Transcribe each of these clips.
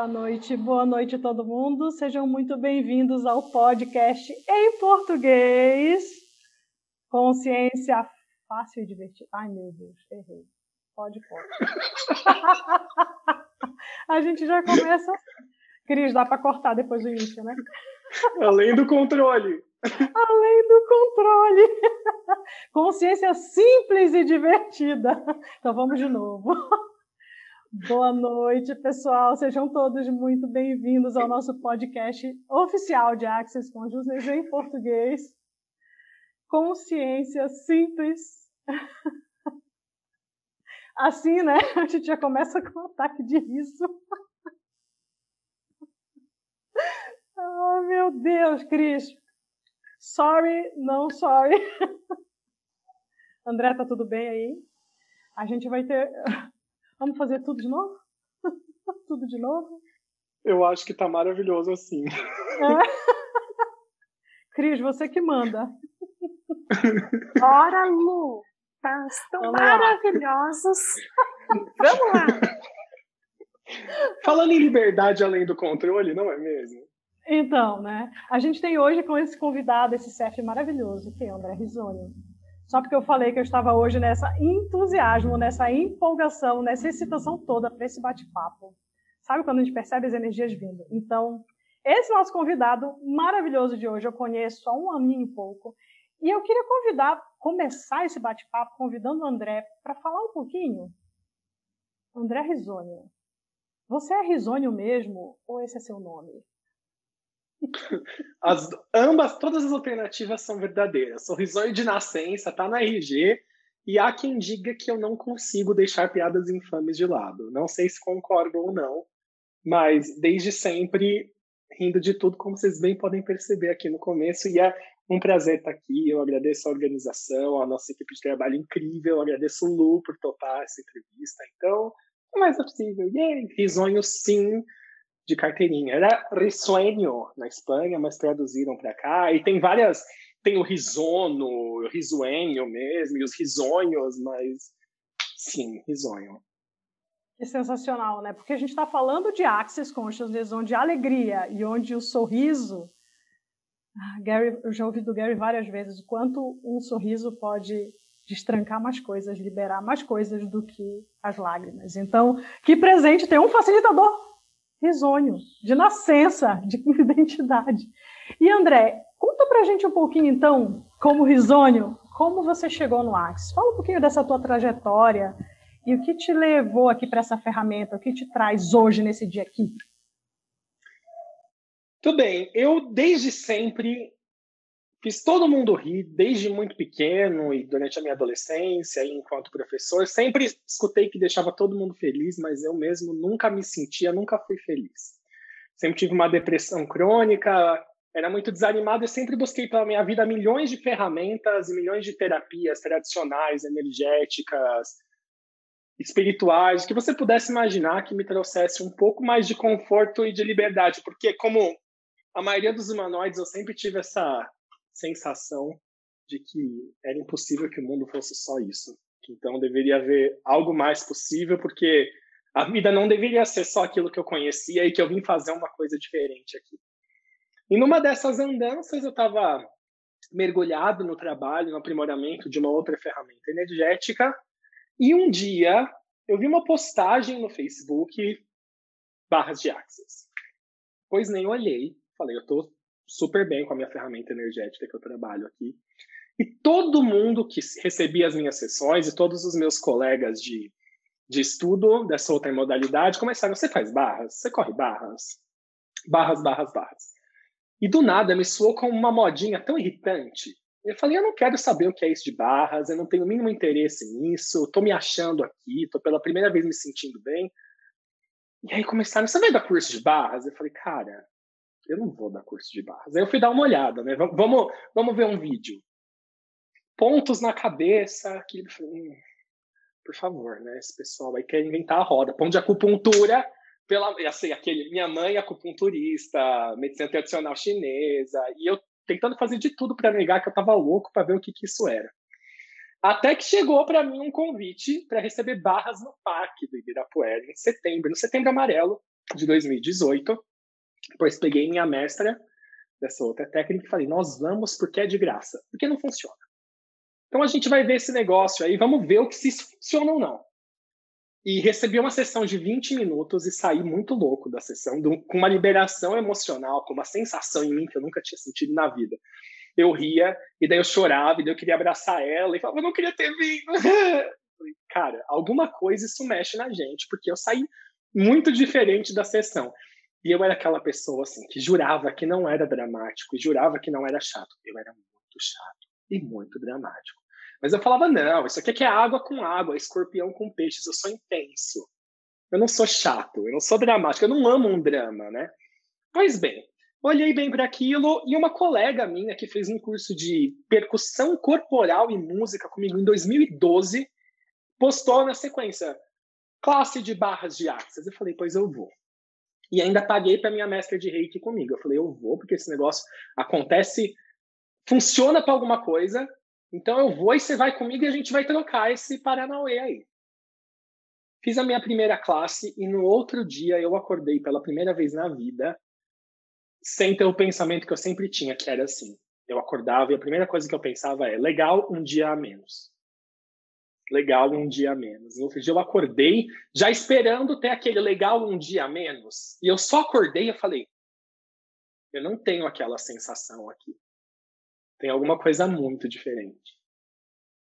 Boa noite, boa noite todo mundo. Sejam muito bem-vindos ao podcast em português. Consciência fácil e divertida. Ai, meu Deus, errei. Pode, pode. A gente já começa. Cris, dá para cortar depois do início, né? Além do controle. Além do controle. Consciência simples e divertida. Então vamos de novo. Boa noite, pessoal. Sejam todos muito bem-vindos ao nosso podcast oficial de Access Consciousness em português. Consciência simples. Assim, né? A gente já começa com um ataque de riso. Oh, meu Deus, Cris. Sorry, não sorry. André, tá tudo bem aí? A gente vai ter Vamos fazer tudo de novo? tudo de novo? Eu acho que tá maravilhoso assim. É. Cris, você que manda. Ora, Lu! Tá, estão Vamos maravilhosos. Vamos lá! Falando em liberdade além do controle, não é mesmo? Então, né? A gente tem hoje com esse convidado, esse chefe maravilhoso, que é o André Risoni só porque eu falei que eu estava hoje nessa entusiasmo, nessa empolgação, nessa excitação toda para esse bate-papo. Sabe quando a gente percebe as energias vindo? Então, esse nosso convidado maravilhoso de hoje eu conheço há um aninho e pouco. E eu queria convidar, começar esse bate-papo convidando o André para falar um pouquinho. André Risônio. Você é Risônio mesmo ou esse é seu nome? As, ambas, todas as alternativas são verdadeiras. Sorrisóio de nascença, tá na RG, e há quem diga que eu não consigo deixar piadas infames de lado. Não sei se concordam ou não, mas desde sempre rindo de tudo, como vocês bem podem perceber aqui no começo, e é um prazer estar aqui. Eu agradeço a organização, a nossa equipe de trabalho incrível, eu agradeço o Lu por topar essa entrevista. Então, o mais é possível. E risonho sim, de carteirinha. Era risueño na Espanha, mas traduziram para cá. E tem várias. Tem o risono, o risuenho mesmo, e os risonhos, mas sim, risonho. Que sensacional, né? Porque a gente está falando de Access Consciousness, onde a alegria e onde o sorriso. Ah, Gary, eu já ouvi do Gary várias vezes o quanto um sorriso pode destrancar mais coisas, liberar mais coisas do que as lágrimas. Então, que presente ter um facilitador risonho, de nascença, de identidade. E André, conta pra gente um pouquinho então, como risonho, como você chegou no Axis. Fala um pouquinho dessa tua trajetória e o que te levou aqui para essa ferramenta, o que te traz hoje nesse dia aqui. Tudo bem, eu desde sempre fiz todo mundo rir, desde muito pequeno e durante a minha adolescência, enquanto professor. Sempre escutei que deixava todo mundo feliz, mas eu mesmo nunca me sentia, nunca fui feliz. Sempre tive uma depressão crônica, era muito desanimado e sempre busquei pela minha vida milhões de ferramentas e milhões de terapias tradicionais, energéticas, espirituais, que você pudesse imaginar que me trouxesse um pouco mais de conforto e de liberdade, porque como a maioria dos humanoides eu sempre tive essa sensação de que era impossível que o mundo fosse só isso. Então deveria haver algo mais possível, porque a vida não deveria ser só aquilo que eu conhecia e que eu vim fazer uma coisa diferente aqui. E numa dessas andanças eu estava mergulhado no trabalho, no aprimoramento de uma outra ferramenta energética, e um dia eu vi uma postagem no Facebook barras de Access. Pois nem olhei, falei, eu estou super bem com a minha ferramenta energética que eu trabalho aqui. E todo mundo que recebia as minhas sessões e todos os meus colegas de, de estudo dessa outra modalidade começaram: você faz barras? Você corre barras? Barras, barras, barras. E do nada me soou como uma modinha tão irritante. Eu falei: eu não quero saber o que é isso de barras, eu não tenho o mínimo interesse nisso, estou me achando aqui, estou pela primeira vez me sentindo bem. E aí começaram: você vai dar curso de barras? Eu falei: cara, eu não vou dar curso de barras. Aí eu fui dar uma olhada, né? Vamos, vamos ver um vídeo. Pontos na cabeça, que hum, por favor, né? Esse pessoal aí quer inventar a roda. Ponto de acupuntura, pela, assim, aquele, minha mãe é acupunturista, medicina tradicional chinesa, e eu tentando fazer de tudo para negar que eu estava louco para ver o que, que isso era. Até que chegou para mim um convite para receber barras no parque do Ibirapuera em setembro, no setembro amarelo, de 2018. Depois peguei minha mestra dessa outra técnica e falei: nós vamos porque é de graça, porque não funciona. Então a gente vai ver esse negócio aí, vamos ver o que se isso funciona ou não. E recebi uma sessão de 20 minutos e saí muito louco da sessão, com uma liberação emocional, com uma sensação em mim que eu nunca tinha sentido na vida. Eu ria, e daí eu chorava, e daí eu queria abraçar ela, e falava, eu não queria ter vindo. Cara, alguma coisa isso mexe na gente, porque eu saí muito diferente da sessão. E eu era aquela pessoa, assim, que jurava que não era dramático, e jurava que não era chato. Eu era muito chato e muito dramático. Mas eu falava, não, isso aqui é, água com água, escorpião com peixes, eu sou intenso. Eu não sou chato, eu não sou dramático, eu não amo um drama, né? Pois bem, olhei bem para aquilo e uma colega minha que fez um curso de percussão corporal e música comigo em 2012 postou na sequência classe de barras de axis. Eu falei, pois eu vou. E ainda paguei para minha mestra de reiki comigo. Eu falei, eu vou, porque esse negócio acontece, funciona para alguma coisa, então eu vou e você vai comigo e a gente vai trocar esse Paranauê aí. Fiz a minha primeira classe e no outro dia eu acordei pela primeira vez na vida sem ter o pensamento que eu sempre tinha, que era assim. Eu acordava e a primeira coisa que eu pensava é: legal, um dia a menos. Legal, um dia a menos. No outro dia eu acordei já esperando ter aquele legal, um dia a menos. E eu só acordei e falei: eu não tenho aquela sensação aqui. Tem alguma coisa muito diferente.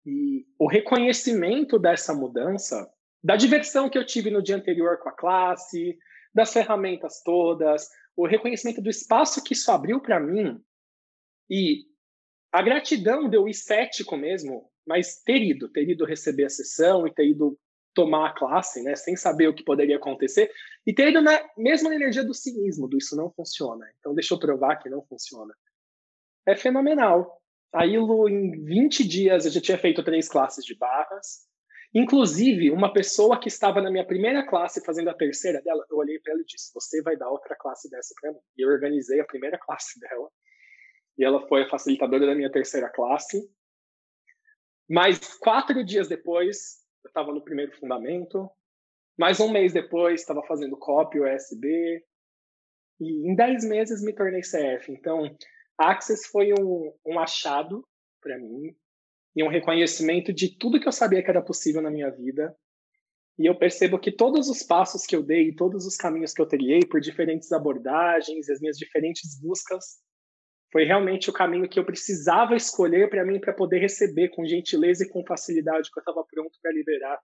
E o reconhecimento dessa mudança, da diversão que eu tive no dia anterior com a classe, das ferramentas todas, o reconhecimento do espaço que isso abriu para mim e a gratidão de eu mesmo, mas ter ido, ter ido receber a sessão e ter ido tomar a classe, né, sem saber o que poderia acontecer, e ter ido na mesma energia do cinismo, do isso não funciona. Então deixa eu provar que não funciona é fenomenal. A Ilo, em 20 dias, eu já tinha feito três classes de barras. Inclusive, uma pessoa que estava na minha primeira classe fazendo a terceira dela, eu olhei para ela e disse: Você vai dar outra classe dessa para mim. E eu organizei a primeira classe dela. E ela foi a facilitadora da minha terceira classe. Mas quatro dias depois, eu estava no primeiro fundamento. Mais um mês depois, estava fazendo copy USB. E em dez meses me tornei CF. Então, Access foi um, um achado para mim e um reconhecimento de tudo que eu sabia que era possível na minha vida. E eu percebo que todos os passos que eu dei, todos os caminhos que eu trilhei por diferentes abordagens, as minhas diferentes buscas, foi realmente o caminho que eu precisava escolher para mim para poder receber com gentileza e com facilidade que eu estava pronto para liberar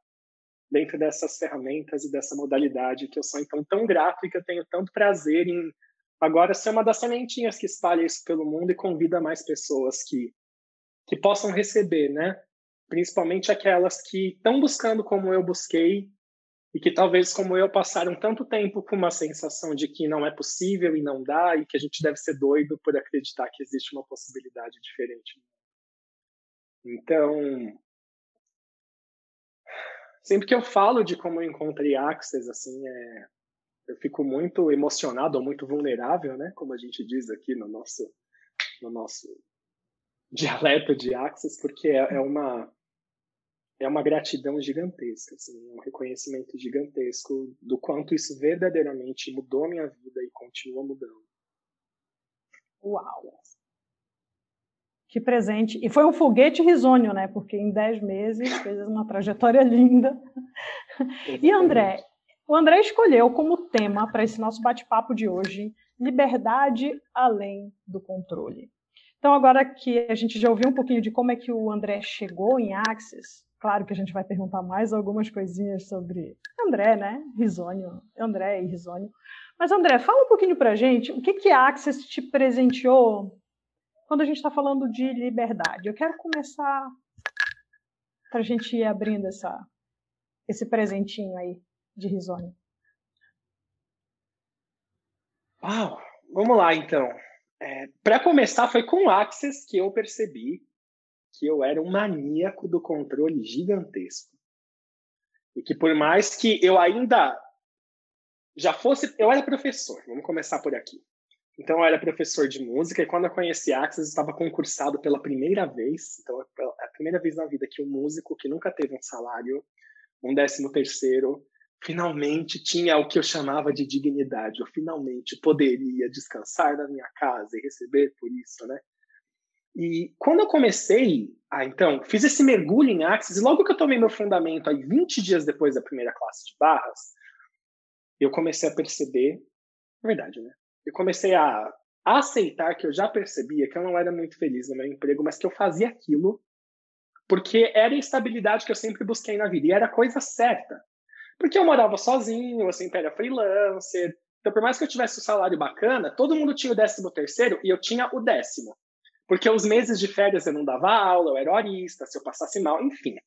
dentro dessas ferramentas e dessa modalidade que eu sou então tão grato e que eu tenho tanto prazer em Agora, ser uma das sementinhas que espalha isso pelo mundo e convida mais pessoas que, que possam receber, né? Principalmente aquelas que estão buscando como eu busquei e que talvez, como eu, passaram tanto tempo com uma sensação de que não é possível e não dá e que a gente deve ser doido por acreditar que existe uma possibilidade diferente. Então, sempre que eu falo de como eu encontrei Access, assim, é, eu fico muito emocionado ou muito vulnerável, né? Como a gente diz aqui no nosso, no nosso dialeto de Axis, porque é, é uma é uma gratidão gigantesca, assim, um reconhecimento gigantesco do quanto isso verdadeiramente mudou a minha vida e continua mudando. Uau! Que presente. E foi um foguete risonho, né? Porque em 10 meses fez uma trajetória linda. E André, o André escolheu como tema para esse nosso bate-papo de hoje liberdade além do controle. Então, agora que a gente já ouviu um pouquinho de como é que o André chegou em Axis, claro que a gente vai perguntar mais algumas coisinhas sobre André, né? Risônio, André e Risônio. Mas, André, fala um pouquinho para a gente o que, que a Axis te presenteou quando a gente está falando de liberdade. Eu quero começar para a gente ir abrindo essa, esse presentinho aí de risonho? Uau, vamos lá então. É, Para começar, foi com Access que eu percebi que eu era um maníaco do controle gigantesco. E que por mais que eu ainda já fosse. Eu era professor, vamos começar por aqui. Então, eu era professor de música e quando eu conheci eu estava concursado pela primeira vez. Então, é a primeira vez na vida que um músico que nunca teve um salário, um décimo terceiro, finalmente tinha o que eu chamava de dignidade. Eu finalmente poderia descansar na minha casa e receber por isso, né? E quando eu comecei, ah, então, fiz esse mergulho em Axis, e logo que eu tomei meu fundamento, aí 20 dias depois da primeira classe de barras, eu comecei a perceber, verdade, né? Eu comecei a aceitar que eu já percebia que eu não era muito feliz no meu emprego, mas que eu fazia aquilo porque era a estabilidade que eu sempre busquei na vida e era a coisa certa. Porque eu morava sozinho, eu sempre era freelancer. Então, por mais que eu tivesse um salário bacana, todo mundo tinha o décimo terceiro e eu tinha o décimo. Porque os meses de férias eu não dava aula, eu era horista, se eu passasse mal, enfim.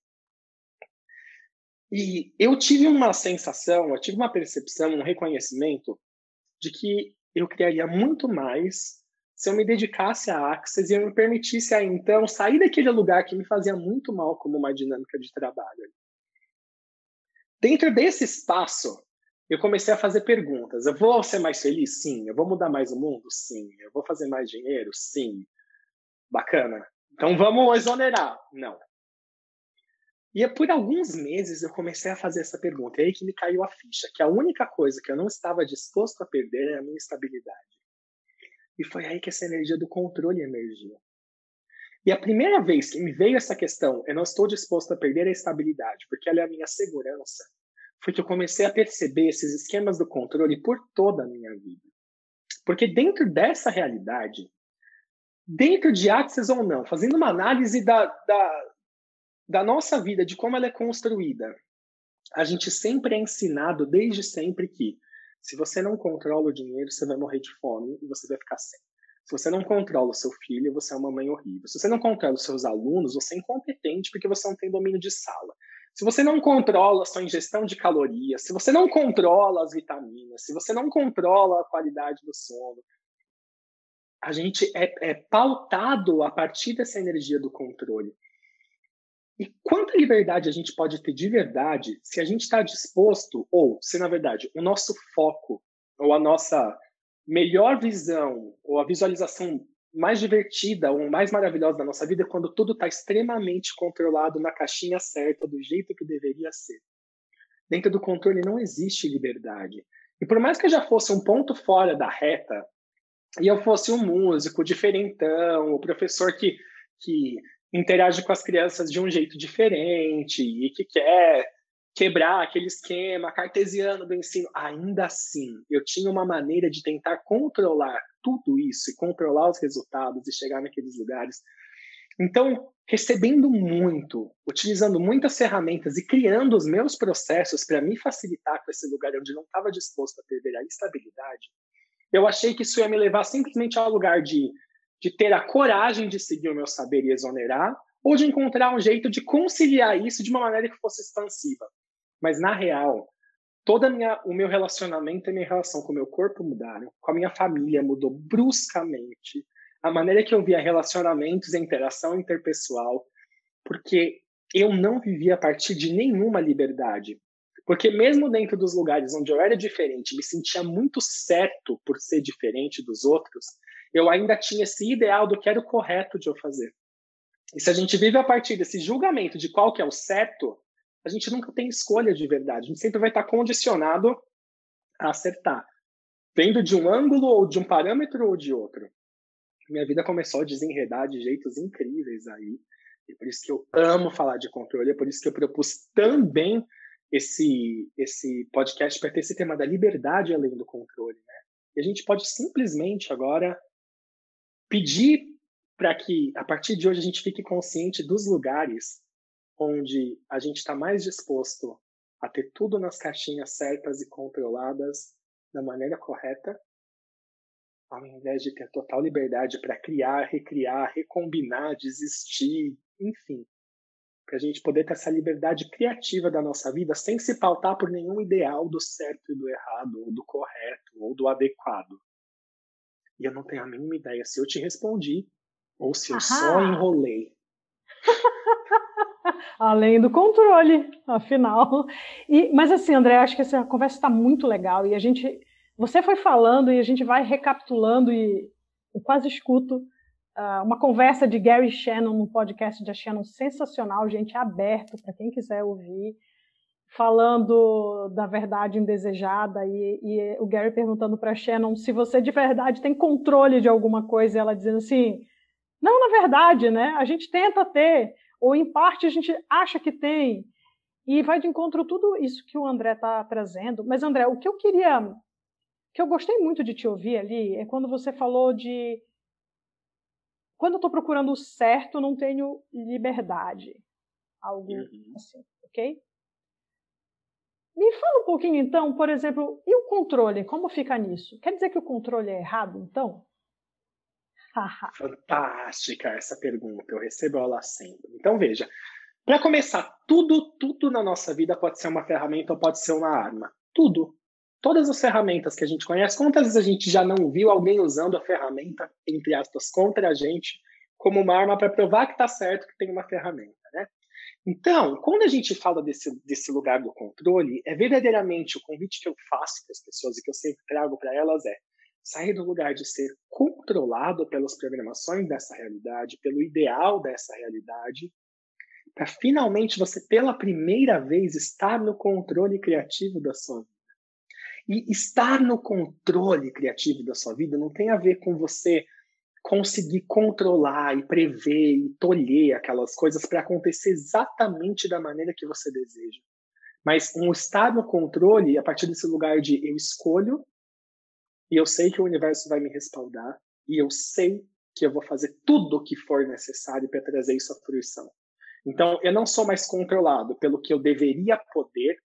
E eu tive uma sensação, eu tive uma percepção, um reconhecimento de que eu criaria muito mais se eu me dedicasse a Axis e eu me permitisse a então sair daquele lugar que me fazia muito mal como uma dinâmica de trabalho. Dentro desse espaço, eu comecei a fazer perguntas. Eu vou ser mais feliz? Sim. Eu vou mudar mais o mundo? Sim. Eu vou fazer mais dinheiro? Sim. Bacana. Então vamos exonerar? Não. E por alguns meses eu comecei a fazer essa pergunta. E aí que me caiu a ficha, que a única coisa que eu não estava disposto a perder era a minha estabilidade. E foi aí que essa energia do controle emergiu. E a primeira vez que me veio essa questão, eu não estou disposto a perder a estabilidade, porque ela é a minha segurança, foi que eu comecei a perceber esses esquemas do controle por toda a minha vida. Porque dentro dessa realidade, dentro de Axis ou não, fazendo uma análise da, da, da nossa vida, de como ela é construída, a gente sempre é ensinado, desde sempre, que se você não controla o dinheiro, você vai morrer de fome e você vai ficar sem. Se você não controla o seu filho, você é uma mãe horrível. Se você não controla os seus alunos, você é incompetente porque você não tem domínio de sala. Se você não controla a sua ingestão de calorias, se você não controla as vitaminas, se você não controla a qualidade do sono, a gente é, é pautado a partir dessa energia do controle. E quanta liberdade a gente pode ter de verdade se a gente está disposto, ou se na verdade o nosso foco, ou a nossa melhor visão, ou a visualização mais divertida ou mais maravilhosa da nossa vida é quando tudo está extremamente controlado na caixinha certa, do jeito que deveria ser. Dentro do controle não existe liberdade. E por mais que eu já fosse um ponto fora da reta, e eu fosse um músico diferentão, o professor que, que interage com as crianças de um jeito diferente e que quer quebrar aquele esquema cartesiano do ensino. Ainda assim, eu tinha uma maneira de tentar controlar tudo isso e controlar os resultados e chegar naqueles lugares. Então, recebendo muito, utilizando muitas ferramentas e criando os meus processos para me facilitar com esse lugar onde não estava disposto a perder a estabilidade, eu achei que isso ia me levar simplesmente ao lugar de de ter a coragem de seguir o meu saber e exonerar, ou de encontrar um jeito de conciliar isso de uma maneira que fosse expansiva. Mas, na real, todo o meu relacionamento e minha relação com o meu corpo mudaram, com a minha família mudou bruscamente, a maneira que eu via relacionamentos e interação interpessoal, porque eu não vivia a partir de nenhuma liberdade. Porque mesmo dentro dos lugares onde eu era diferente, me sentia muito certo por ser diferente dos outros, eu ainda tinha esse ideal do que era o correto de eu fazer. E se a gente vive a partir desse julgamento de qual que é o certo, a gente nunca tem escolha de verdade. A gente sempre vai estar condicionado a acertar, vendo de um ângulo ou de um parâmetro ou de outro. Minha vida começou a desenredar de jeitos incríveis aí. E por isso que eu amo falar de controle, é por isso que eu propus também esse esse podcast para ter esse tema da liberdade além do controle, né? E a gente pode simplesmente agora pedir para que, a partir de hoje, a gente fique consciente dos lugares onde a gente está mais disposto a ter tudo nas caixinhas certas e controladas da maneira correta, ao invés de ter total liberdade para criar, recriar, recombinar, desistir, enfim. Para a gente poder ter essa liberdade criativa da nossa vida sem se pautar por nenhum ideal do certo e do errado, ou do correto, ou do adequado. E eu não tenho a mínima ideia se eu te respondi ou se eu só enrolei. Além do controle, afinal. E, mas assim, André, acho que essa conversa está muito legal e a gente, você foi falando e a gente vai recapitulando e eu quase escuto uh, uma conversa de Gary Shannon no podcast de Shannon sensacional, gente, aberto para quem quiser ouvir. falando da verdade indesejada e, e o Gary perguntando para Shannon se você de verdade tem controle de alguma coisa, e ela dizendo assim, não, na verdade, né? A gente tenta ter, ou em parte a gente acha que tem, e vai de encontro tudo isso que o André está trazendo. Mas André, o que eu queria, que eu gostei muito de te ouvir ali é quando você falou de quando eu estou procurando o certo, não tenho liberdade. Algo uhum. assim, ok? Me fala um pouquinho então, por exemplo, e o controle? Como fica nisso? Quer dizer que o controle é errado, então? Fantástica essa pergunta, eu recebo ela sempre. Então veja, para começar, tudo, tudo na nossa vida pode ser uma ferramenta ou pode ser uma arma. Tudo. Todas as ferramentas que a gente conhece, quantas vezes a gente já não viu alguém usando a ferramenta, entre aspas, contra a gente, como uma arma para provar que está certo que tem uma ferramenta, né? Então, quando a gente fala desse, desse lugar do controle, é verdadeiramente o convite que eu faço para as pessoas e que eu sempre trago para elas é sair do lugar de ser controlado pelas programações dessa realidade, pelo ideal dessa realidade, para finalmente você, pela primeira vez, estar no controle criativo da sua vida. E estar no controle criativo da sua vida não tem a ver com você conseguir controlar e prever e tolher aquelas coisas para acontecer exatamente da maneira que você deseja. Mas um estar no controle a partir desse lugar de eu escolho e eu sei que o universo vai me respaldar e eu sei que eu vou fazer tudo o que for necessário para trazer isso à fruição. Então, eu não sou mais controlado pelo que eu deveria poder,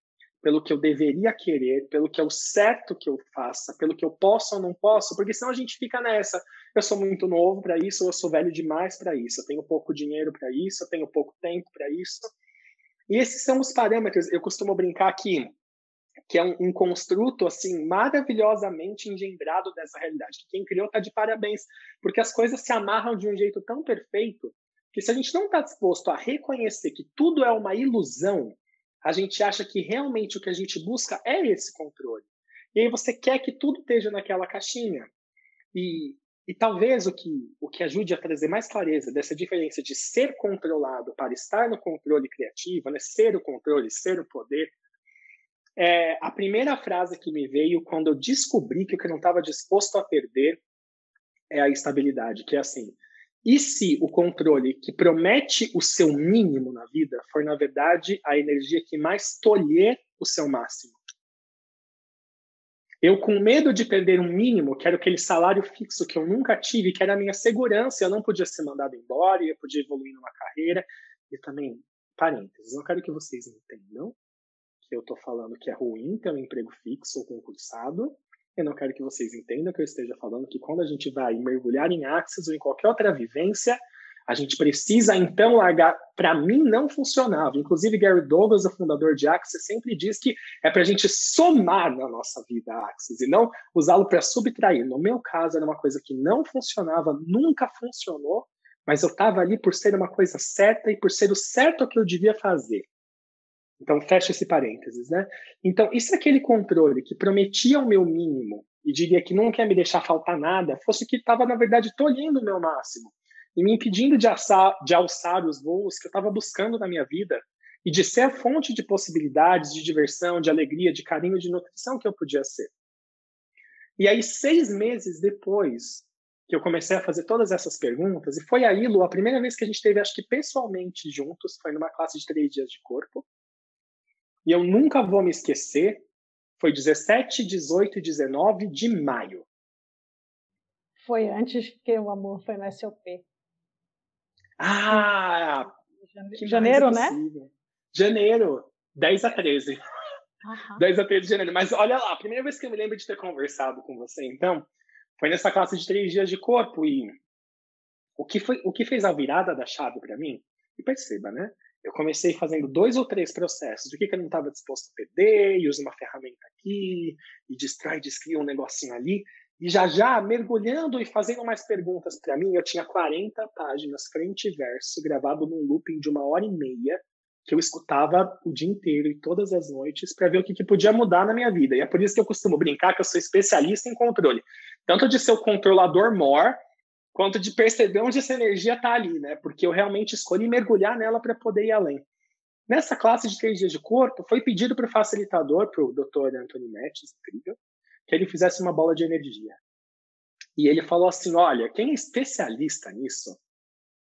pelo que eu deveria querer, pelo que é o certo que eu faça, pelo que eu posso ou não posso, porque senão a gente fica nessa. Eu sou muito novo para isso, ou eu sou velho demais para isso, eu tenho pouco dinheiro para isso, eu tenho pouco tempo para isso. E esses são os parâmetros. Eu costumo brincar aqui que é um, um, construto assim maravilhosamente engendrado dessa realidade. Quem criou está de parabéns, porque as coisas se amarram de um jeito tão perfeito que se a gente não está disposto a reconhecer que tudo é uma ilusão, a gente acha que realmente o que a gente busca é esse controle. E aí você quer que tudo esteja naquela caixinha. E, e talvez o que, o que ajude a trazer mais clareza dessa diferença de ser controlado para estar no controle criativo, né? ser o controle, ser o poder, é a primeira frase que me veio quando eu descobri que o que eu não estava disposto a perder é a estabilidade, que é assim, e se o controle que promete o seu mínimo na vida for, na verdade, a energia que mais tolher o seu máximo? Eu, com medo de perder um mínimo, quero aquele salário fixo que eu nunca tive, que era a minha segurança, eu não podia ser mandado embora, eu podia evoluir numa carreira. E também, parênteses, não quero que vocês entendam que eu estou falando que é ruim ter um emprego fixo ou concursado, eu não quero que vocês entendam que eu esteja falando que quando a gente vai mergulhar em Axis ou em qualquer outra vivência, a gente precisa então largar. Para mim, não funcionava. Inclusive, Gary Douglas, o fundador de Axis, sempre diz que é para a gente somar na nossa vida Axis e não usá-lo para subtrair. No meu caso, era uma coisa que não funcionava, nunca funcionou, mas eu estava ali por ser uma coisa certa e por ser o certo que eu devia fazer. Então, fecha esse parênteses, né? Então, e se aquele controle que prometia o meu mínimo e diria que não quer me deixar faltar nada, fosse que estava, na verdade, tolhendo o meu máximo e me impedindo de, alçar, de alçar os voos que eu estava buscando na minha vida e de ser a fonte de possibilidades, de diversão, de alegria, de carinho, de nutrição que eu podia ser. E aí, seis meses depois que eu comecei a fazer todas essas perguntas, e foi aí, Lu, a primeira vez que a gente teve, acho que pessoalmente juntos, foi numa classe de três dias de corpo, e eu nunca vou me esquecer, foi 17, 18 e 19 de maio. Foi antes que o amor foi no SOP. Ah! Que janeiro, né? Janeiro, 10 a 13. Uhum. 10 a 13 de janeiro. Mas olha lá, a primeira vez que eu me lembro de ter conversado com você, então, foi nessa classe de três dias de corpo. E o que, foi, o que fez a virada da chave para mim? E perceba, né? Eu comecei fazendo dois ou três processos. O que, que eu não estava disposto a perder, e uso uma ferramenta aqui, e distrai, descria um negocinho ali. E já já, mergulhando e fazendo mais perguntas para mim, eu tinha 40 páginas, frente e verso, gravado num looping de uma hora e meia, que eu escutava o dia inteiro e todas as noites para ver o que, que podia mudar na minha vida. E é por isso que eu costumo brincar que eu sou especialista em controle. Tanto de ser o controlador more, quanto de perceber onde essa energia está ali, né? Porque eu realmente escolhi mergulhar nela para poder ir além. Nessa classe de três dias de corpo, foi pedido para o facilitador, para o Dr. Anthony Mattis, incrível, que ele fizesse uma bola de energia. E ele falou assim: olha, quem é especialista nisso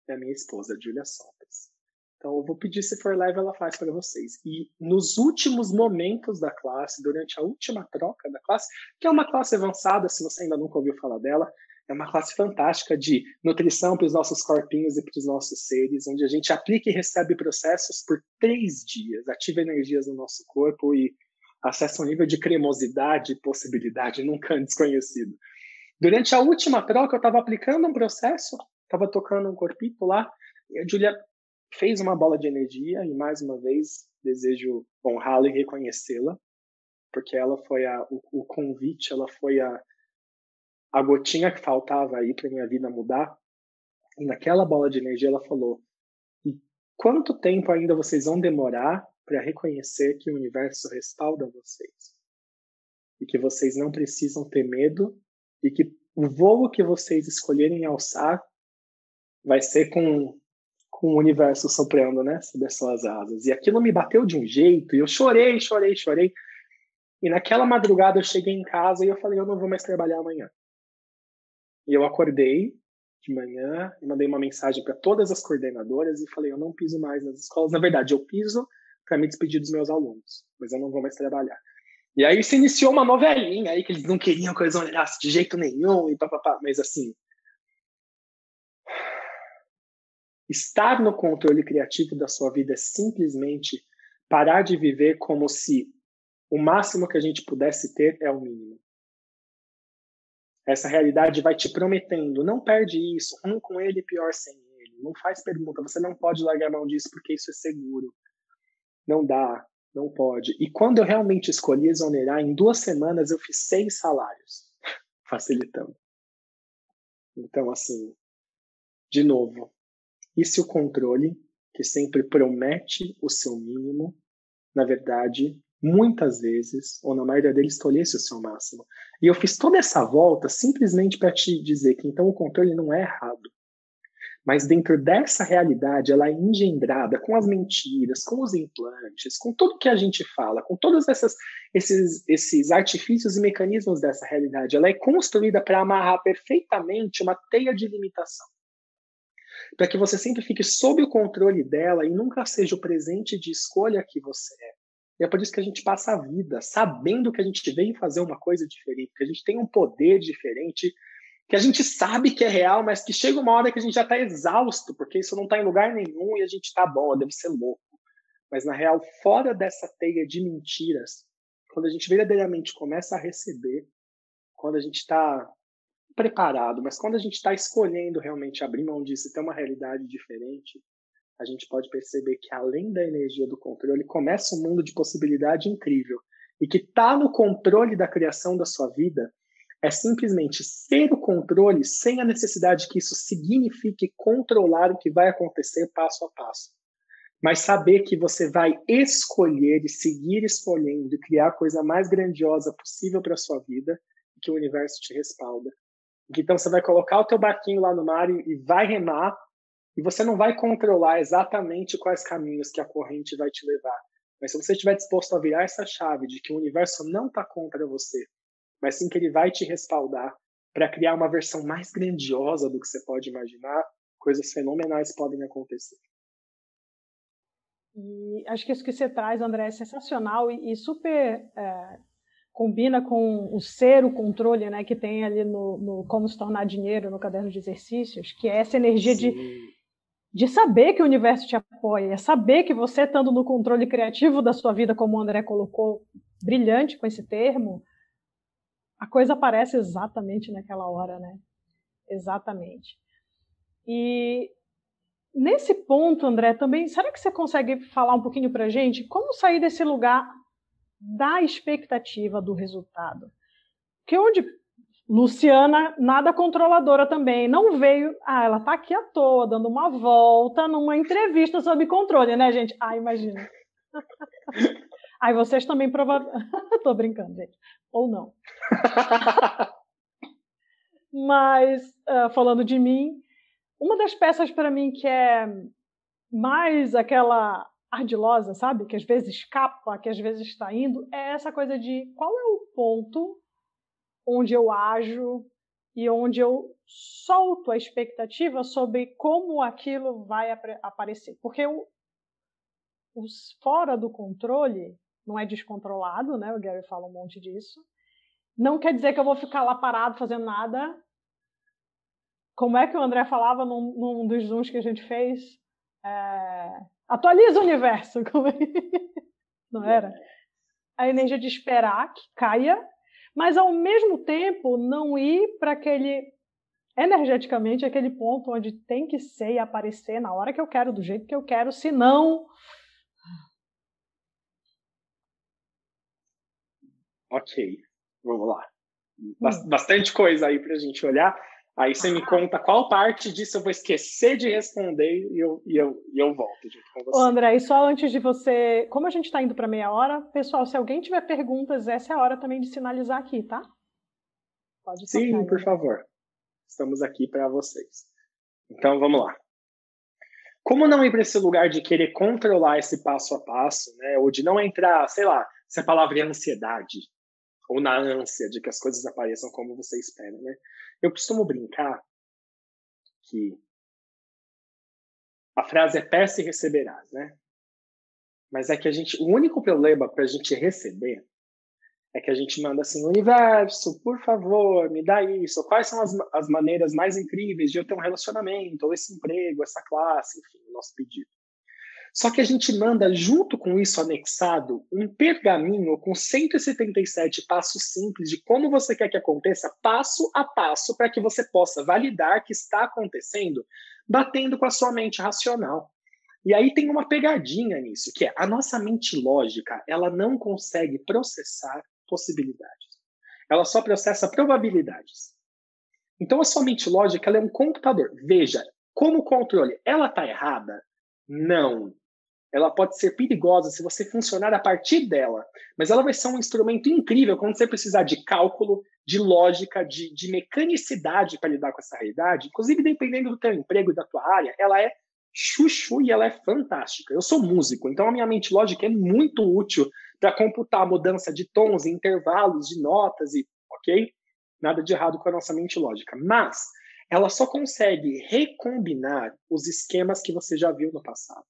é a minha esposa, Julia Sopes. Então, eu vou pedir, se for live, ela faz para vocês. E nos últimos momentos da classe, durante a última troca da classe, que é uma classe avançada, se você ainda nunca ouviu falar dela, é uma classe fantástica de nutrição para os nossos corpinhos e para os nossos seres, onde a gente aplica e recebe processos por três dias, ativa energias no nosso corpo e acessa um nível de cremosidade e possibilidade nunca desconhecido. Durante a última troca, eu estava aplicando um processo, estava tocando um corpito lá, e a Julia fez uma bola de energia, e mais uma vez desejo honrá-la e reconhecê-la, porque ela foi a, o, o convite, ela foi a, a gotinha que faltava aí para minha vida mudar. E naquela bola de energia ela falou: e quanto tempo ainda vocês vão demorar para reconhecer que o universo respalda vocês? E que vocês não precisam ter medo e que o voo que vocês escolherem alçar vai ser com, com o universo soprando, né, sobre as suas asas. E aquilo me bateu de um jeito, e eu chorei, chorei, chorei. E naquela madrugada eu cheguei em casa e eu falei, eu não vou mais trabalhar amanhã. E eu acordei de manhã e mandei uma mensagem para todas as coordenadoras e falei, eu não piso mais nas escolas. Na verdade, eu piso para me despedir dos meus alunos, mas eu não vou mais trabalhar. E aí se iniciou uma novelinha aí que eles não queriam que eu exonerasse de jeito nenhum e papapá. Mas assim, estar no controle criativo da sua vida é simplesmente parar de viver como se o máximo que a gente pudesse ter é o mínimo. Essa realidade vai te prometendo, não perde isso, um com ele, pior sem ele. Não faz pergunta, você não pode largar mão disso porque isso é seguro. Não dá. Não pode. E quando eu realmente escolhi exonerar, em duas semanas eu fiz seis salários, facilitando. Então, assim, de novo, e se o controle, que sempre promete o seu mínimo, na verdade, muitas vezes, ou na maioria deles, tolhesse o seu máximo? E eu fiz toda essa volta simplesmente para te dizer que então o controle não é errado. Mas dentro dessa realidade, ela é engendrada com as mentiras, com os implantes, com tudo que a gente fala, com todos essas, esses, esses artifícios e mecanismos dessa realidade. Ela é construída para amarrar perfeitamente uma teia de limitação. Para que você sempre fique sob o controle dela e nunca seja o presente de escolha que você é. E é por isso que a gente passa a vida sabendo que a gente veio fazer uma coisa diferente, que a gente tem um poder diferente que a gente sabe que é real, mas que chega uma hora que a gente já está exausto, porque isso não está em lugar nenhum e a gente está bom, deve ser louco. Mas na real, fora dessa teia de mentiras, quando a gente verdadeiramente começa a receber, quando a gente está preparado, mas quando a gente está escolhendo realmente abrir mão disso e ter uma realidade diferente, a gente pode perceber que além da energia do controle, começa um mundo de possibilidade incrível. E que está no controle da criação da sua vida é simplesmente ser o controle sem a necessidade que isso signifique controlar o que vai acontecer passo a passo. Mas saber que você vai escolher e seguir escolhendo e criar a coisa mais grandiosa possível para a sua vida e que o universo te respalda. Então você vai colocar o teu barquinho lá no mar e vai remar e você não vai controlar exatamente quais caminhos que a corrente vai te levar. Mas se você estiver disposto a virar essa chave de que o universo não está contra você, mas sim que ele vai te respaldar para criar uma versão mais grandiosa do que você pode imaginar, coisas fenomenais podem acontecer. E acho que isso que você traz, André, é sensacional e, e super é, combina com o ser, o controle né, que tem ali no, no, Como se tornar dinheiro no caderno de exercícios, que é essa energia de, de saber que o universo te apoia, é saber que você estando no controle criativo da sua vida, como o André colocou, brilhante com esse termo, a coisa aparece exatamente naquela hora, né? Exatamente. E nesse ponto, André, também, será que você consegue falar um pouquinho para gente como sair desse lugar da expectativa do resultado? Que onde Luciana, nada controladora também, não veio. Ah, ela está aqui à toa, dando uma volta numa entrevista sobre controle, né, gente? Ah, imagina. Aí vocês também provavelmente. Tô brincando, gente. Ou não. Mas, uh, falando de mim, uma das peças para mim que é mais aquela ardilosa, sabe? Que às vezes escapa, que às vezes está indo, é essa coisa de qual é o ponto onde eu ajo e onde eu solto a expectativa sobre como aquilo vai ap aparecer. Porque o, os fora do controle não é descontrolado, né? O Gary fala um monte disso. Não quer dizer que eu vou ficar lá parado fazendo nada. Como é que o André falava num, num dos zooms que a gente fez? É, atualiza o universo. É não era? A energia de esperar que caia, mas ao mesmo tempo não ir para aquele energeticamente aquele ponto onde tem que ser e aparecer na hora que eu quero, do jeito que eu quero, senão Ok, vamos lá. Hum. Bastante coisa aí para a gente olhar. Aí você me conta qual parte disso eu vou esquecer de responder e eu, e eu, e eu volto junto com você. Ô André, e só antes de você. Como a gente está indo para meia hora, pessoal, se alguém tiver perguntas, essa é a hora também de sinalizar aqui, tá? Pode Sim, tocar, por né? favor. Estamos aqui para vocês. Então vamos lá. Como não ir para esse lugar de querer controlar esse passo a passo, né? Ou de não entrar, sei lá, se a palavra é ansiedade, ou na ânsia de que as coisas apareçam como você espera, né? Eu costumo brincar que a frase é peça e receberás, né? Mas é que a gente, o único problema para a gente receber é que a gente manda assim, universo, por favor, me dá isso. Quais são as, as maneiras mais incríveis de eu ter um relacionamento, ou esse emprego, essa classe, enfim, o nosso pedido. Só que a gente manda, junto com isso anexado, um pergaminho com 177 passos simples de como você quer que aconteça, passo a passo, para que você possa validar que está acontecendo, batendo com a sua mente racional. E aí tem uma pegadinha nisso, que é a nossa mente lógica, ela não consegue processar possibilidades. Ela só processa probabilidades. Então a sua mente lógica ela é um computador. Veja, como controle, ela está errada? Não ela pode ser perigosa se você funcionar a partir dela, mas ela vai ser um instrumento incrível quando você precisar de cálculo, de lógica, de, de mecanicidade para lidar com essa realidade. Inclusive, dependendo do teu emprego e da tua área, ela é chuchu e ela é fantástica. Eu sou músico, então a minha mente lógica é muito útil para computar a mudança de tons, intervalos, de notas e, ok? Nada de errado com a nossa mente lógica. Mas ela só consegue recombinar os esquemas que você já viu no passado.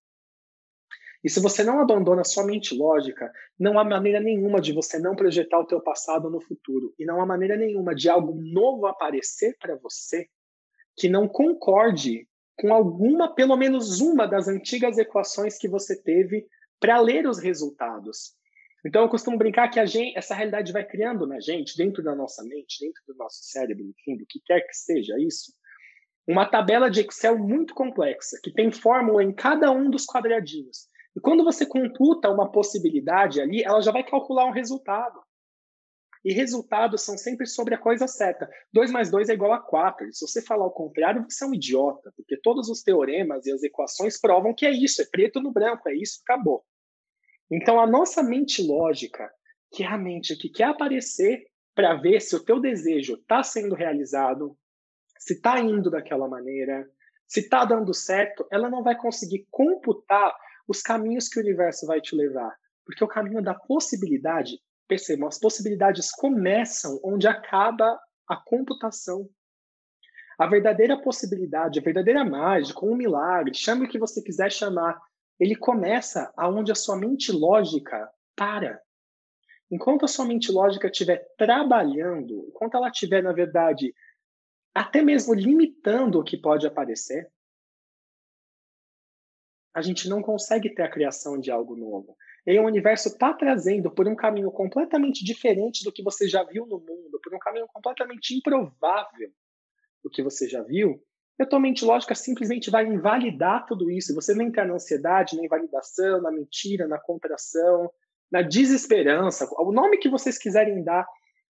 E se você não abandona sua mente lógica, não há maneira nenhuma de você não projetar o teu passado no futuro. E não há maneira nenhuma de algo novo aparecer para você que não concorde com alguma, pelo menos uma das antigas equações que você teve para ler os resultados. Então eu costumo brincar que gente, essa realidade vai criando na gente, dentro da nossa mente, dentro do nosso cérebro, enfim, do que quer que seja isso, uma tabela de Excel muito complexa, que tem fórmula em cada um dos quadradinhos. E quando você computa uma possibilidade ali, ela já vai calcular um resultado. E resultados são sempre sobre a coisa certa. 2 mais 2 é igual a 4. E se você falar o contrário, você é um idiota, porque todos os teoremas e as equações provam que é isso, é preto no branco, é isso, acabou. Então a nossa mente lógica, que é a mente que quer aparecer para ver se o teu desejo está sendo realizado, se está indo daquela maneira, se está dando certo, ela não vai conseguir computar os caminhos que o universo vai te levar. Porque o caminho da possibilidade, percebam, as possibilidades começam onde acaba a computação. A verdadeira possibilidade, a verdadeira mágica, um milagre, chame o que você quiser chamar, ele começa aonde a sua mente lógica para. Enquanto a sua mente lógica estiver trabalhando, enquanto ela estiver, na verdade, até mesmo limitando o que pode aparecer, a gente não consegue ter a criação de algo novo. E o universo está trazendo por um caminho completamente diferente do que você já viu no mundo, por um caminho completamente improvável do que você já viu. E a tua mente lógica simplesmente vai invalidar tudo isso. Você não entra na ansiedade, na invalidação, na mentira, na contração, na desesperança, o nome que vocês quiserem dar,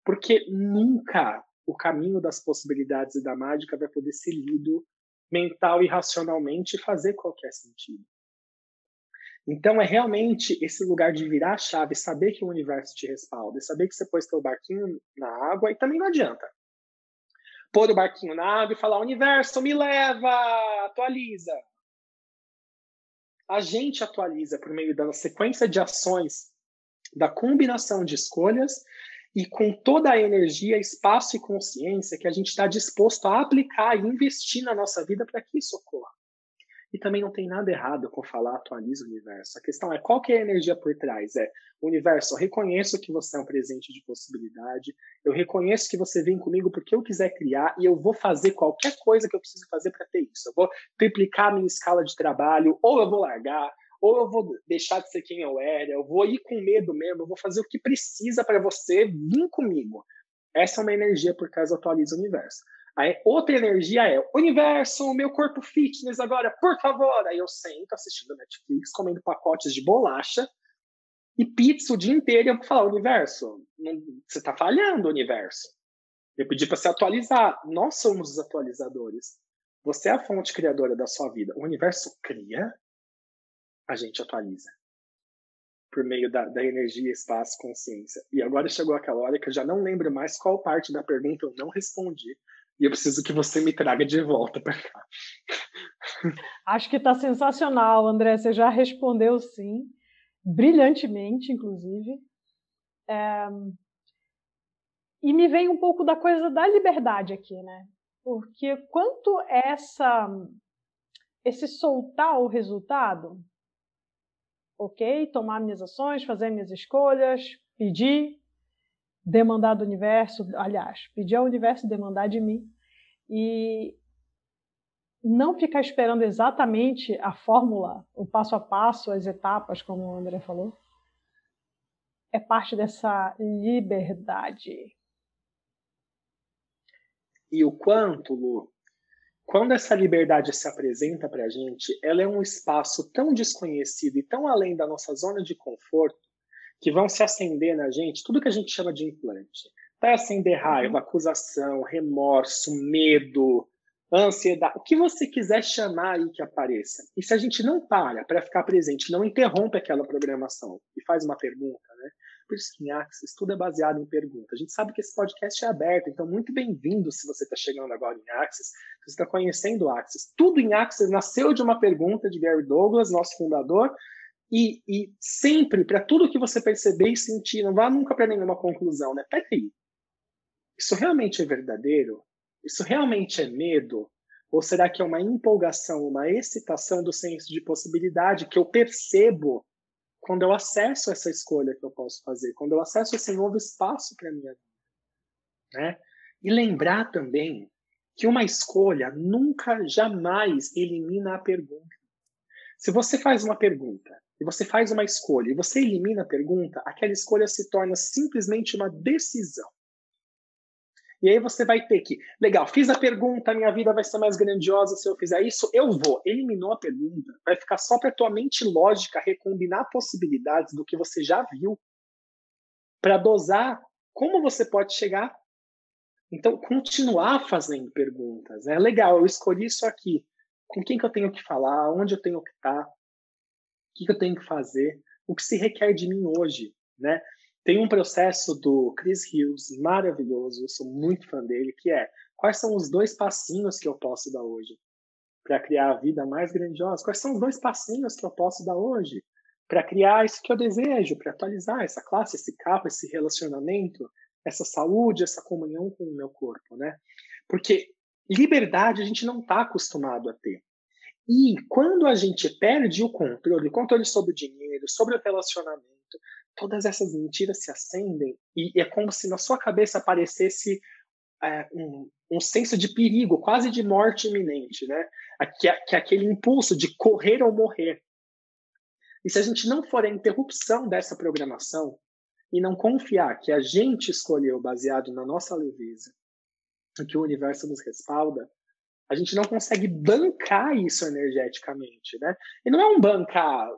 porque nunca o caminho das possibilidades e da mágica vai poder ser lido mental e racionalmente fazer qualquer sentido. Então é realmente esse lugar de virar a chave, saber que o universo te respalda, saber que você pôs teu barquinho na água e também não adianta. Pôr o barquinho na água e falar, universo, me leva, atualiza. a gente atualiza por meio da sequência de ações, da combinação de escolhas e com toda a energia, espaço e consciência que a gente está disposto a aplicar e investir na nossa vida para que isso ocorra. E também não tem nada errado com falar atualiza o universo. A questão é qual que é a energia por trás? É, universo, eu reconheço que você é um presente de possibilidade, eu reconheço que você vem comigo porque eu quiser criar e eu vou fazer qualquer coisa que eu preciso fazer para ter isso. Eu vou triplicar a minha escala de trabalho, ou eu vou largar, ou eu vou deixar de ser quem eu era, eu vou ir com medo mesmo, eu vou fazer o que precisa para você vir comigo. Essa é uma energia por do atualiza o universo. Aí outra energia é universo, meu corpo fitness agora, por favor. Aí eu sento assistindo Netflix, comendo pacotes de bolacha e pizza o dia inteiro. E eu vou falar, universo, não, você está falhando, universo. Eu pedi para se atualizar. Nós somos os atualizadores. Você é a fonte criadora da sua vida. O universo cria, a gente atualiza. Por meio da, da energia, espaço, consciência. E agora chegou aquela hora que eu já não lembro mais qual parte da pergunta eu não respondi e eu preciso que você me traga de volta para cá. Acho que está sensacional, André. Você já respondeu sim, brilhantemente, inclusive. É... E me vem um pouco da coisa da liberdade aqui, né? Porque quanto essa esse soltar o resultado, ok, tomar minhas ações, fazer minhas escolhas, pedir, demandar do universo, aliás, pedir ao universo demandar de mim e não ficar esperando exatamente a fórmula, o passo a passo, as etapas, como o André falou, é parte dessa liberdade. E o quanto, Lu, quando essa liberdade se apresenta para a gente, ela é um espaço tão desconhecido e tão além da nossa zona de conforto que vão se acender na gente tudo que a gente chama de implante. Vai acender raiva, uhum. acusação, remorso, medo, ansiedade, o que você quiser chamar aí que apareça. E se a gente não para para ficar presente, não interrompe aquela programação e faz uma pergunta, né? Em Axis tudo é baseado em pergunta. A gente sabe que esse podcast é aberto, então muito bem-vindo se você está chegando agora em Axis, se você está conhecendo Axis. Tudo em Axis nasceu de uma pergunta de Gary Douglas, nosso fundador, e, e sempre, para tudo que você perceber e sentir, não vá nunca para nenhuma conclusão, né? Peraí, isso realmente é verdadeiro? Isso realmente é medo? Ou será que é uma empolgação, uma excitação do senso de possibilidade que eu percebo quando eu acesso essa escolha que eu posso fazer, quando eu acesso esse novo espaço para minha vida, né? E lembrar também que uma escolha nunca, jamais elimina a pergunta. Se você faz uma pergunta e você faz uma escolha e você elimina a pergunta, aquela escolha se torna simplesmente uma decisão. E aí você vai ter que, legal, fiz a pergunta, minha vida vai ser mais grandiosa se eu fizer isso, eu vou. Eliminou a pergunta, vai ficar só para tua mente lógica recombinar possibilidades do que você já viu para dosar como você pode chegar. Então, continuar fazendo perguntas. É né? legal, eu escolhi isso aqui. Com quem que eu tenho que falar? Onde eu tenho que estar? O que, que eu tenho que fazer? O que se requer de mim hoje? Né? Tem um processo do Chris Hughes maravilhoso, eu sou muito fã dele, que é quais são os dois passinhos que eu posso dar hoje para criar a vida mais grandiosa? Quais são os dois passinhos que eu posso dar hoje para criar isso que eu desejo, para atualizar essa classe, esse capa, esse relacionamento, essa saúde, essa comunhão com o meu corpo, né? Porque liberdade a gente não está acostumado a ter. E quando a gente perde o controle, controle sobre o dinheiro, sobre o relacionamento, todas essas mentiras se acendem e é como se na sua cabeça aparecesse é, um, um senso de perigo, quase de morte iminente, né? Que, que é aquele impulso de correr ou morrer. E se a gente não for a interrupção dessa programação e não confiar que a gente escolheu baseado na nossa leveza, que o universo nos respalda, a gente não consegue bancar isso energeticamente, né? E não é um bancar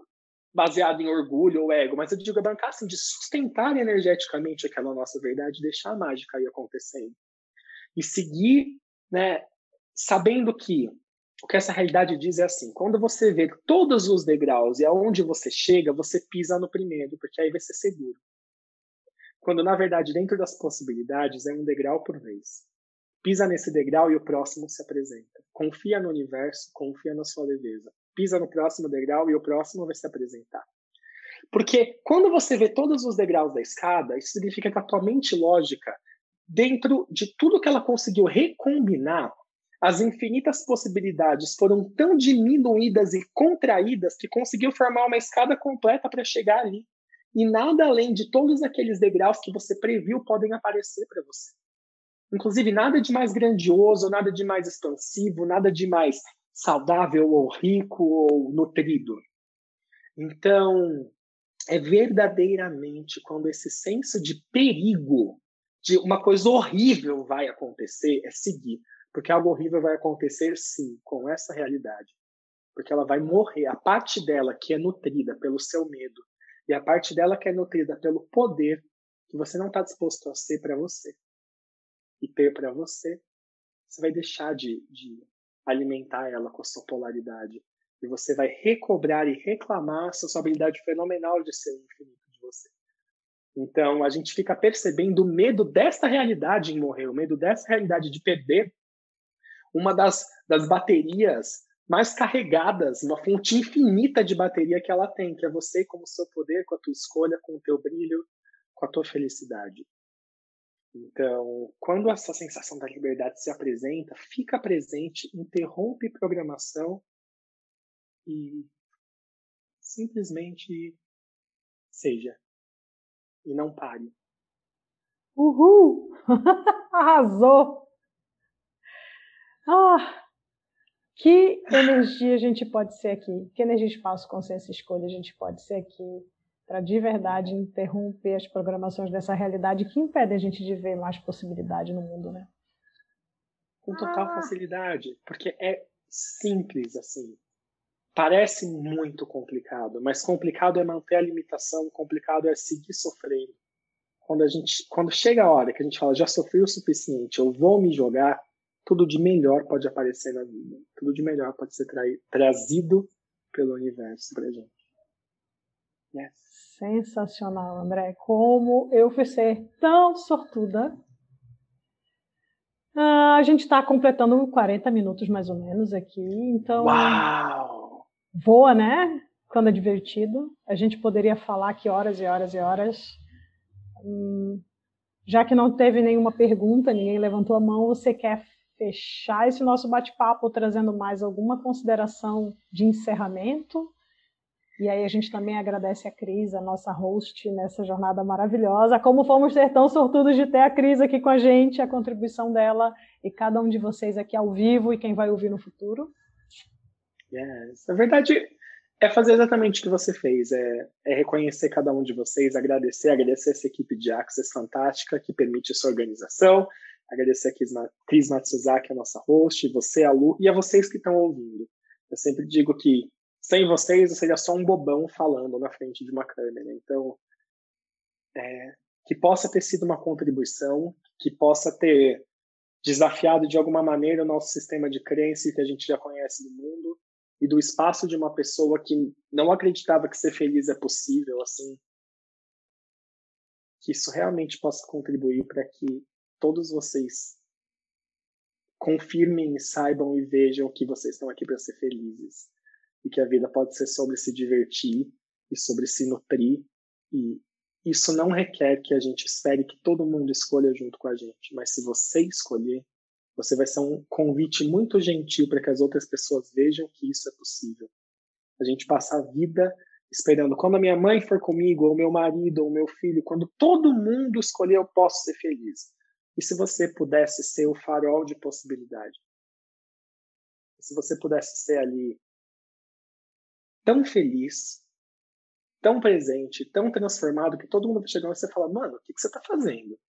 baseado em orgulho ou ego, mas eu digo é bancar assim, de sustentar energeticamente aquela nossa verdade, deixar a mágica aí acontecendo. E seguir, né, sabendo que o que essa realidade diz é assim: quando você vê todos os degraus e aonde você chega, você pisa no primeiro, porque aí vai ser seguro. Quando na verdade, dentro das possibilidades, é um degrau por vez. Pisa nesse degrau e o próximo se apresenta. Confia no universo, confia na sua leveza. Pisa no próximo degrau e o próximo vai se apresentar. Porque quando você vê todos os degraus da escada, isso significa que a tua mente lógica, dentro de tudo que ela conseguiu recombinar, as infinitas possibilidades foram tão diminuídas e contraídas que conseguiu formar uma escada completa para chegar ali. E nada além de todos aqueles degraus que você previu podem aparecer para você. Inclusive, nada de mais grandioso, nada de mais expansivo, nada de mais saudável ou rico ou nutrido. Então, é verdadeiramente quando esse senso de perigo, de uma coisa horrível vai acontecer, é seguir. Porque algo horrível vai acontecer, sim, com essa realidade. Porque ela vai morrer. A parte dela que é nutrida pelo seu medo e a parte dela que é nutrida pelo poder que você não está disposto a ser para você e ter para você, você vai deixar de, de alimentar ela com a sua polaridade. E você vai recobrar e reclamar essa sua habilidade fenomenal de ser infinito de você. Então, a gente fica percebendo o medo dessa realidade em morrer, o medo dessa realidade de perder uma das, das baterias mais carregadas, uma fonte infinita de bateria que ela tem, que é você com o seu poder, com a tua escolha, com o teu brilho, com a tua felicidade. Então, quando essa sensação da liberdade se apresenta, fica presente, interrompe programação e simplesmente seja. E não pare. Uhul! Arrasou! Ah, que energia a gente pode ser aqui? Que energia, espaço, consciência e escolha a gente pode ser aqui para de verdade interromper as programações dessa realidade que impedem a gente de ver mais possibilidade no mundo, né? Com total ah. facilidade, porque é simples assim. Parece muito complicado, mas complicado é manter a limitação, complicado é seguir sofrendo. Quando a gente, quando chega a hora que a gente fala já sofri o suficiente, eu vou me jogar, tudo de melhor pode aparecer na vida. Tudo de melhor pode ser trazido pelo universo pra gente. Yes. Sensacional, André. Como eu fui ser tão sortuda. Ah, a gente está completando 40 minutos mais ou menos aqui, então. Uau! Voa, né? Quando é divertido. A gente poderia falar aqui horas e horas e horas. Hum, já que não teve nenhuma pergunta, ninguém levantou a mão, você quer fechar esse nosso bate-papo trazendo mais alguma consideração de encerramento. E aí a gente também agradece a Cris, a nossa host nessa jornada maravilhosa. Como fomos ser tão sortudos de ter a Cris aqui com a gente, a contribuição dela e cada um de vocês aqui ao vivo e quem vai ouvir no futuro. Yes. Na verdade, é fazer exatamente o que você fez, é, é, reconhecer cada um de vocês, agradecer, agradecer essa equipe de Access fantástica que permite essa organização, Agradecer a Cris Matsuzaki, a nossa host, você, a Lu, e a vocês que estão ouvindo. Eu sempre digo que sem vocês eu seria só um bobão falando na frente de uma câmera. Então, é, que possa ter sido uma contribuição, que possa ter desafiado de alguma maneira o nosso sistema de crença que a gente já conhece do mundo e do espaço de uma pessoa que não acreditava que ser feliz é possível, assim, que isso realmente possa contribuir para que todos vocês confirmem, saibam e vejam que vocês estão aqui para ser felizes e que a vida pode ser sobre se divertir e sobre se nutrir e isso não requer que a gente espere que todo mundo escolha junto com a gente, mas se você escolher, você vai ser um convite muito gentil para que as outras pessoas vejam que isso é possível. A gente passa a vida esperando quando a minha mãe for comigo, ou meu marido, ou meu filho, quando todo mundo escolher, eu posso ser feliz. E se você pudesse ser o farol de possibilidade? Se você pudesse ser ali tão feliz, tão presente, tão transformado, que todo mundo vai chegar e você fala, mano, o que, que você está fazendo?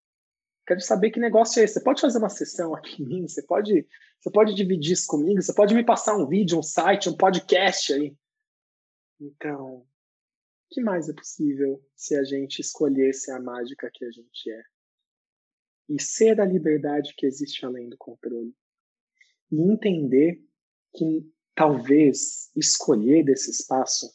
Quero saber que negócio é esse. Você pode fazer uma sessão aqui em mim? Você pode, você pode dividir isso comigo? Você pode me passar um vídeo, um site, um podcast aí? Então, o que mais é possível se a gente escolhesse a mágica que a gente é? e ser a liberdade que existe além do controle. E entender que talvez escolher desse espaço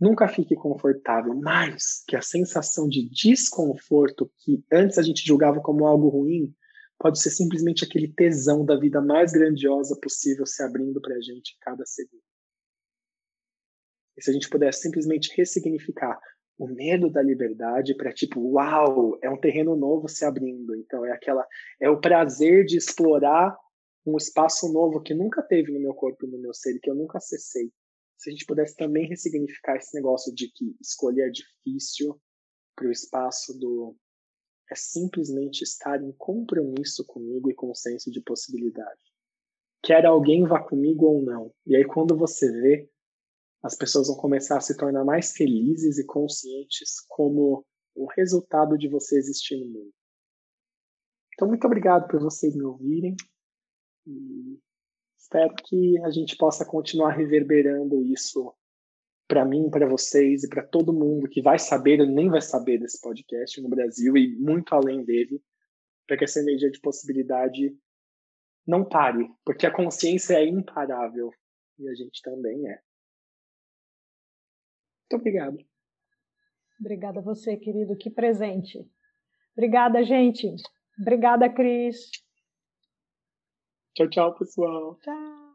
nunca fique confortável, mas que a sensação de desconforto que antes a gente julgava como algo ruim pode ser simplesmente aquele tesão da vida mais grandiosa possível se abrindo para a gente cada segundo. E se a gente pudesse simplesmente ressignificar o medo da liberdade para tipo, uau, é um terreno novo se abrindo. Então é aquela é o prazer de explorar um espaço novo que nunca teve no meu corpo, no meu ser, que eu nunca acessei. Se a gente pudesse também ressignificar esse negócio de que escolher é difícil para o espaço do é simplesmente estar em compromisso comigo e com o senso de possibilidade. Quer alguém vá comigo ou não. E aí quando você vê as pessoas vão começar a se tornar mais felizes e conscientes como o resultado de você existir no mundo. Então, muito obrigado por vocês me ouvirem. E espero que a gente possa continuar reverberando isso para mim, para vocês e para todo mundo que vai saber ou nem vai saber desse podcast no Brasil e muito além dele, para que essa energia de possibilidade não pare, porque a consciência é imparável e a gente também é. Muito obrigado. Obrigada a você, querido. Que presente. Obrigada, gente. Obrigada, Cris. Tchau, tchau, pessoal. Tchau.